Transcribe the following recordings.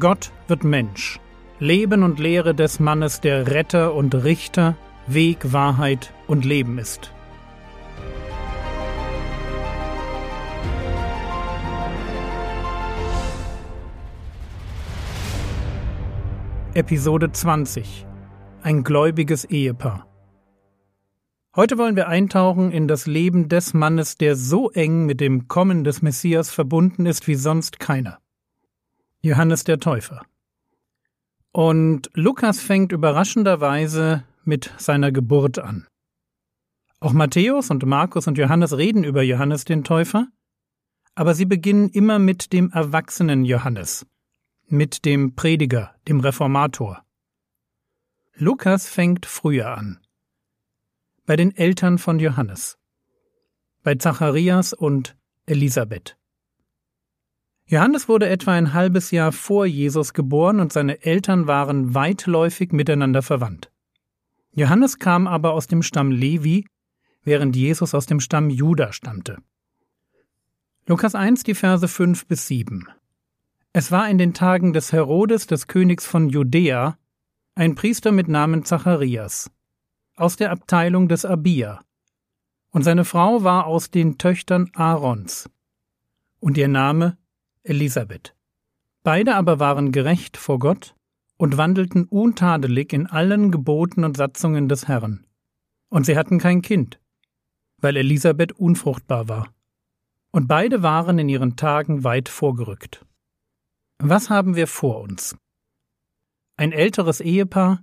Gott wird Mensch. Leben und Lehre des Mannes, der Retter und Richter, Weg, Wahrheit und Leben ist. Episode 20 Ein gläubiges Ehepaar Heute wollen wir eintauchen in das Leben des Mannes, der so eng mit dem Kommen des Messias verbunden ist wie sonst keiner. Johannes der Täufer. Und Lukas fängt überraschenderweise mit seiner Geburt an. Auch Matthäus und Markus und Johannes reden über Johannes den Täufer, aber sie beginnen immer mit dem erwachsenen Johannes, mit dem Prediger, dem Reformator. Lukas fängt früher an. Bei den Eltern von Johannes. Bei Zacharias und Elisabeth. Johannes wurde etwa ein halbes Jahr vor Jesus geboren und seine Eltern waren weitläufig miteinander verwandt. Johannes kam aber aus dem Stamm Levi, während Jesus aus dem Stamm Juda stammte. Lukas 1, die Verse 5 bis 7. Es war in den Tagen des Herodes, des Königs von Judäa, ein Priester mit Namen Zacharias, aus der Abteilung des Abia, und seine Frau war aus den Töchtern Aarons, und ihr Name Elisabeth. Beide aber waren gerecht vor Gott und wandelten untadelig in allen Geboten und Satzungen des Herrn. Und sie hatten kein Kind, weil Elisabeth unfruchtbar war. Und beide waren in ihren Tagen weit vorgerückt. Was haben wir vor uns? Ein älteres Ehepaar,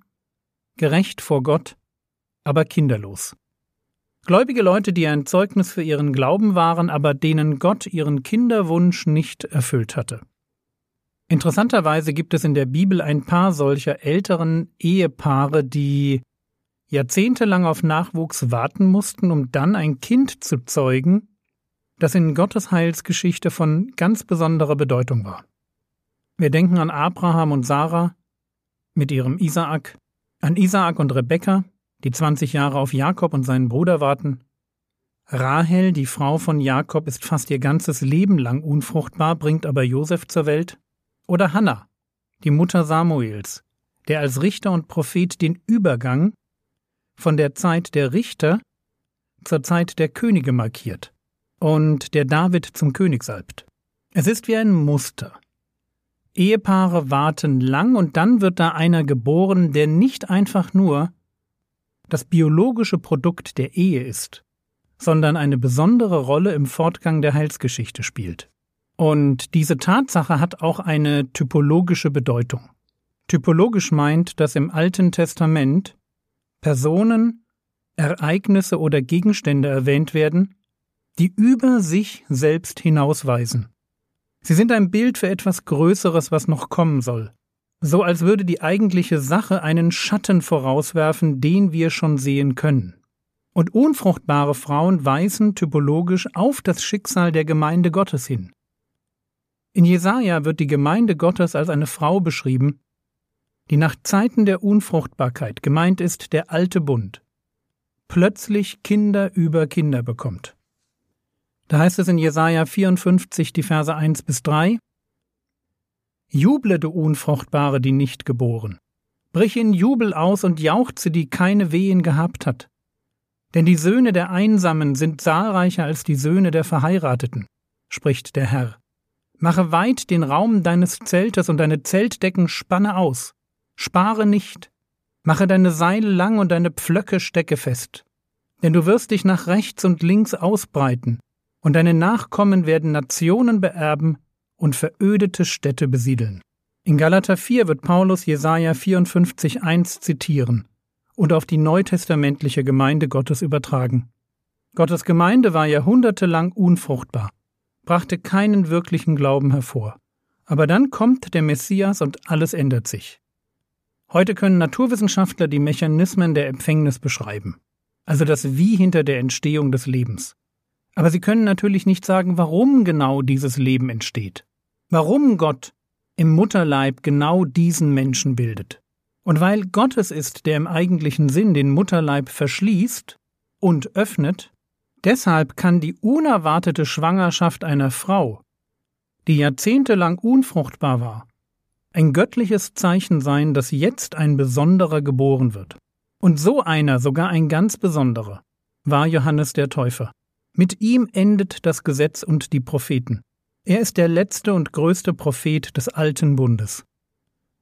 gerecht vor Gott, aber kinderlos. Gläubige Leute, die ein Zeugnis für ihren Glauben waren, aber denen Gott ihren Kinderwunsch nicht erfüllt hatte. Interessanterweise gibt es in der Bibel ein paar solcher älteren Ehepaare, die jahrzehntelang auf Nachwuchs warten mussten, um dann ein Kind zu zeugen, das in Gottes Heilsgeschichte von ganz besonderer Bedeutung war. Wir denken an Abraham und Sarah mit ihrem Isaak, an Isaak und Rebekka, die 20 Jahre auf Jakob und seinen Bruder warten. Rahel, die Frau von Jakob, ist fast ihr ganzes Leben lang unfruchtbar, bringt aber Josef zur Welt. Oder Hannah, die Mutter Samuels, der als Richter und Prophet den Übergang von der Zeit der Richter zur Zeit der Könige markiert und der David zum König salbt. Es ist wie ein Muster. Ehepaare warten lang und dann wird da einer geboren, der nicht einfach nur das biologische Produkt der Ehe ist, sondern eine besondere Rolle im Fortgang der Heilsgeschichte spielt. Und diese Tatsache hat auch eine typologische Bedeutung. Typologisch meint, dass im Alten Testament Personen, Ereignisse oder Gegenstände erwähnt werden, die über sich selbst hinausweisen. Sie sind ein Bild für etwas Größeres, was noch kommen soll, so als würde die eigentliche Sache einen Schatten vorauswerfen, den wir schon sehen können. Und unfruchtbare Frauen weisen typologisch auf das Schicksal der Gemeinde Gottes hin. In Jesaja wird die Gemeinde Gottes als eine Frau beschrieben, die nach Zeiten der Unfruchtbarkeit, gemeint ist der alte Bund, plötzlich Kinder über Kinder bekommt. Da heißt es in Jesaja 54, die Verse 1 bis 3, Juble, du Unfruchtbare, die nicht geboren. Brich in Jubel aus und jauchze, die keine Wehen gehabt hat. Denn die Söhne der Einsamen sind zahlreicher als die Söhne der Verheirateten, spricht der Herr. Mache weit den Raum deines Zeltes und deine Zeltdecken spanne aus. Spare nicht. Mache deine Seile lang und deine Pflöcke stecke fest. Denn du wirst dich nach rechts und links ausbreiten, und deine Nachkommen werden Nationen beerben und verödete Städte besiedeln. In Galater 4 wird Paulus Jesaja 54,1 zitieren und auf die neutestamentliche Gemeinde Gottes übertragen. Gottes Gemeinde war jahrhundertelang unfruchtbar, brachte keinen wirklichen Glauben hervor. Aber dann kommt der Messias und alles ändert sich. Heute können Naturwissenschaftler die Mechanismen der Empfängnis beschreiben, also das Wie hinter der Entstehung des Lebens. Aber sie können natürlich nicht sagen, warum genau dieses Leben entsteht. Warum Gott im Mutterleib genau diesen Menschen bildet. Und weil Gott es ist, der im eigentlichen Sinn den Mutterleib verschließt und öffnet, deshalb kann die unerwartete Schwangerschaft einer Frau, die jahrzehntelang unfruchtbar war, ein göttliches Zeichen sein, dass jetzt ein Besonderer geboren wird. Und so einer, sogar ein ganz besonderer, war Johannes der Täufer. Mit ihm endet das Gesetz und die Propheten. Er ist der letzte und größte Prophet des alten Bundes.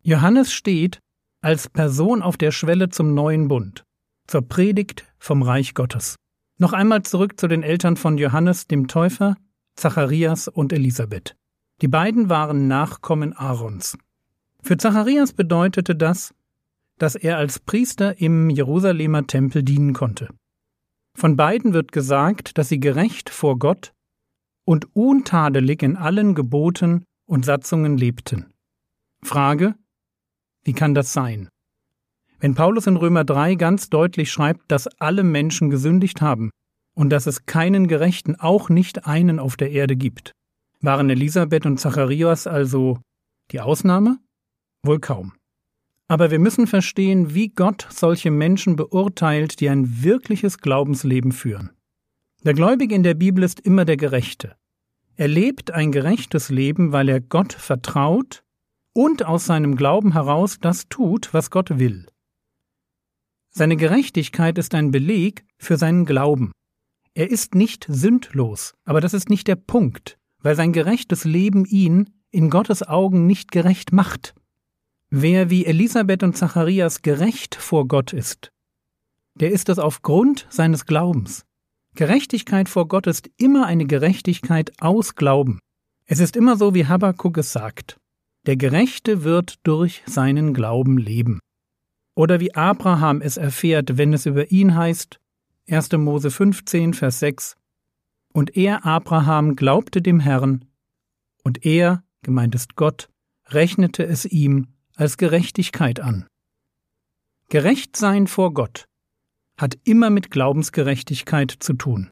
Johannes steht als Person auf der Schwelle zum neuen Bund, zur Predigt vom Reich Gottes. Noch einmal zurück zu den Eltern von Johannes dem Täufer, Zacharias und Elisabeth. Die beiden waren Nachkommen Aarons. Für Zacharias bedeutete das, dass er als Priester im Jerusalemer Tempel dienen konnte. Von beiden wird gesagt, dass sie gerecht vor Gott und untadelig in allen Geboten und Satzungen lebten. Frage, wie kann das sein? Wenn Paulus in Römer 3 ganz deutlich schreibt, dass alle Menschen gesündigt haben und dass es keinen Gerechten, auch nicht einen auf der Erde gibt, waren Elisabeth und Zacharias also die Ausnahme? Wohl kaum. Aber wir müssen verstehen, wie Gott solche Menschen beurteilt, die ein wirkliches Glaubensleben führen. Der Gläubige in der Bibel ist immer der Gerechte. Er lebt ein gerechtes Leben, weil er Gott vertraut und aus seinem Glauben heraus das tut, was Gott will. Seine Gerechtigkeit ist ein Beleg für seinen Glauben. Er ist nicht sündlos, aber das ist nicht der Punkt, weil sein gerechtes Leben ihn in Gottes Augen nicht gerecht macht. Wer wie Elisabeth und Zacharias gerecht vor Gott ist, der ist es aufgrund seines Glaubens. Gerechtigkeit vor Gott ist immer eine Gerechtigkeit aus Glauben. Es ist immer so, wie Habakkuk es sagt. Der Gerechte wird durch seinen Glauben leben. Oder wie Abraham es erfährt, wenn es über ihn heißt, 1. Mose 15, Vers 6, Und er, Abraham, glaubte dem Herrn, und er, gemeint ist Gott, rechnete es ihm als Gerechtigkeit an. Gerecht sein vor Gott hat immer mit Glaubensgerechtigkeit zu tun.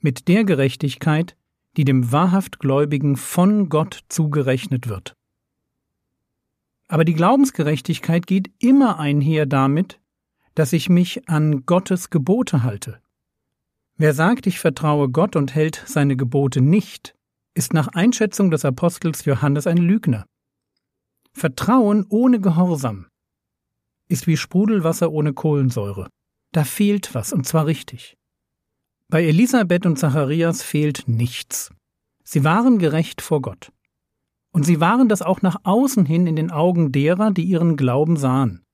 Mit der Gerechtigkeit, die dem wahrhaft Gläubigen von Gott zugerechnet wird. Aber die Glaubensgerechtigkeit geht immer einher damit, dass ich mich an Gottes Gebote halte. Wer sagt, ich vertraue Gott und hält seine Gebote nicht, ist nach Einschätzung des Apostels Johannes ein Lügner. Vertrauen ohne Gehorsam ist wie Sprudelwasser ohne Kohlensäure. Da fehlt was, und zwar richtig. Bei Elisabeth und Zacharias fehlt nichts. Sie waren gerecht vor Gott. Und sie waren das auch nach außen hin in den Augen derer, die ihren Glauben sahen.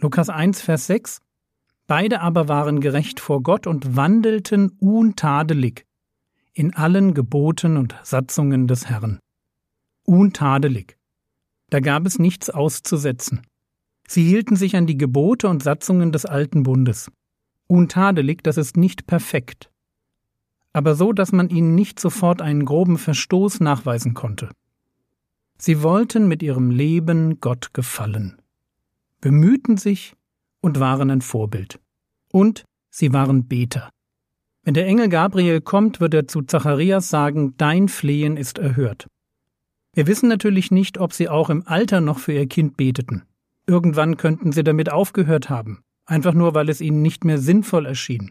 Lukas 1, Vers 6 Beide aber waren gerecht vor Gott und wandelten untadelig in allen Geboten und Satzungen des Herrn. Untadelig. Da gab es nichts auszusetzen. Sie hielten sich an die Gebote und Satzungen des alten Bundes. Untadelig, das ist nicht perfekt, aber so, dass man ihnen nicht sofort einen groben Verstoß nachweisen konnte. Sie wollten mit ihrem Leben Gott gefallen, bemühten sich und waren ein Vorbild. Und sie waren Beter. Wenn der Engel Gabriel kommt, wird er zu Zacharias sagen, Dein Flehen ist erhört. Wir wissen natürlich nicht, ob sie auch im Alter noch für ihr Kind beteten. Irgendwann könnten sie damit aufgehört haben, einfach nur weil es ihnen nicht mehr sinnvoll erschien.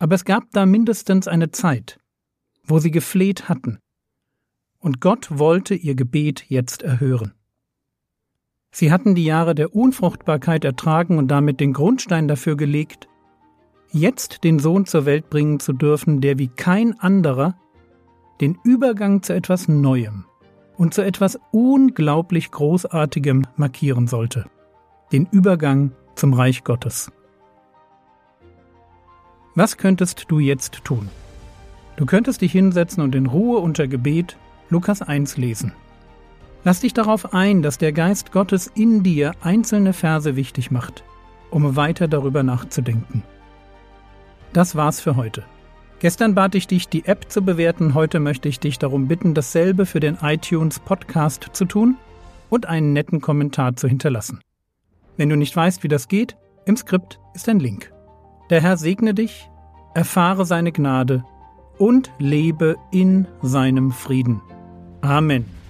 Aber es gab da mindestens eine Zeit, wo sie gefleht hatten, und Gott wollte ihr Gebet jetzt erhören. Sie hatten die Jahre der Unfruchtbarkeit ertragen und damit den Grundstein dafür gelegt, jetzt den Sohn zur Welt bringen zu dürfen, der wie kein anderer den Übergang zu etwas Neuem und zu etwas unglaublich Großartigem markieren sollte, den Übergang zum Reich Gottes. Was könntest du jetzt tun? Du könntest dich hinsetzen und in Ruhe unter Gebet Lukas 1 lesen. Lass dich darauf ein, dass der Geist Gottes in dir einzelne Verse wichtig macht, um weiter darüber nachzudenken. Das war's für heute. Gestern bat ich dich, die App zu bewerten, heute möchte ich dich darum bitten, dasselbe für den iTunes Podcast zu tun und einen netten Kommentar zu hinterlassen. Wenn du nicht weißt, wie das geht, im Skript ist ein Link. Der Herr segne dich, erfahre seine Gnade und lebe in seinem Frieden. Amen.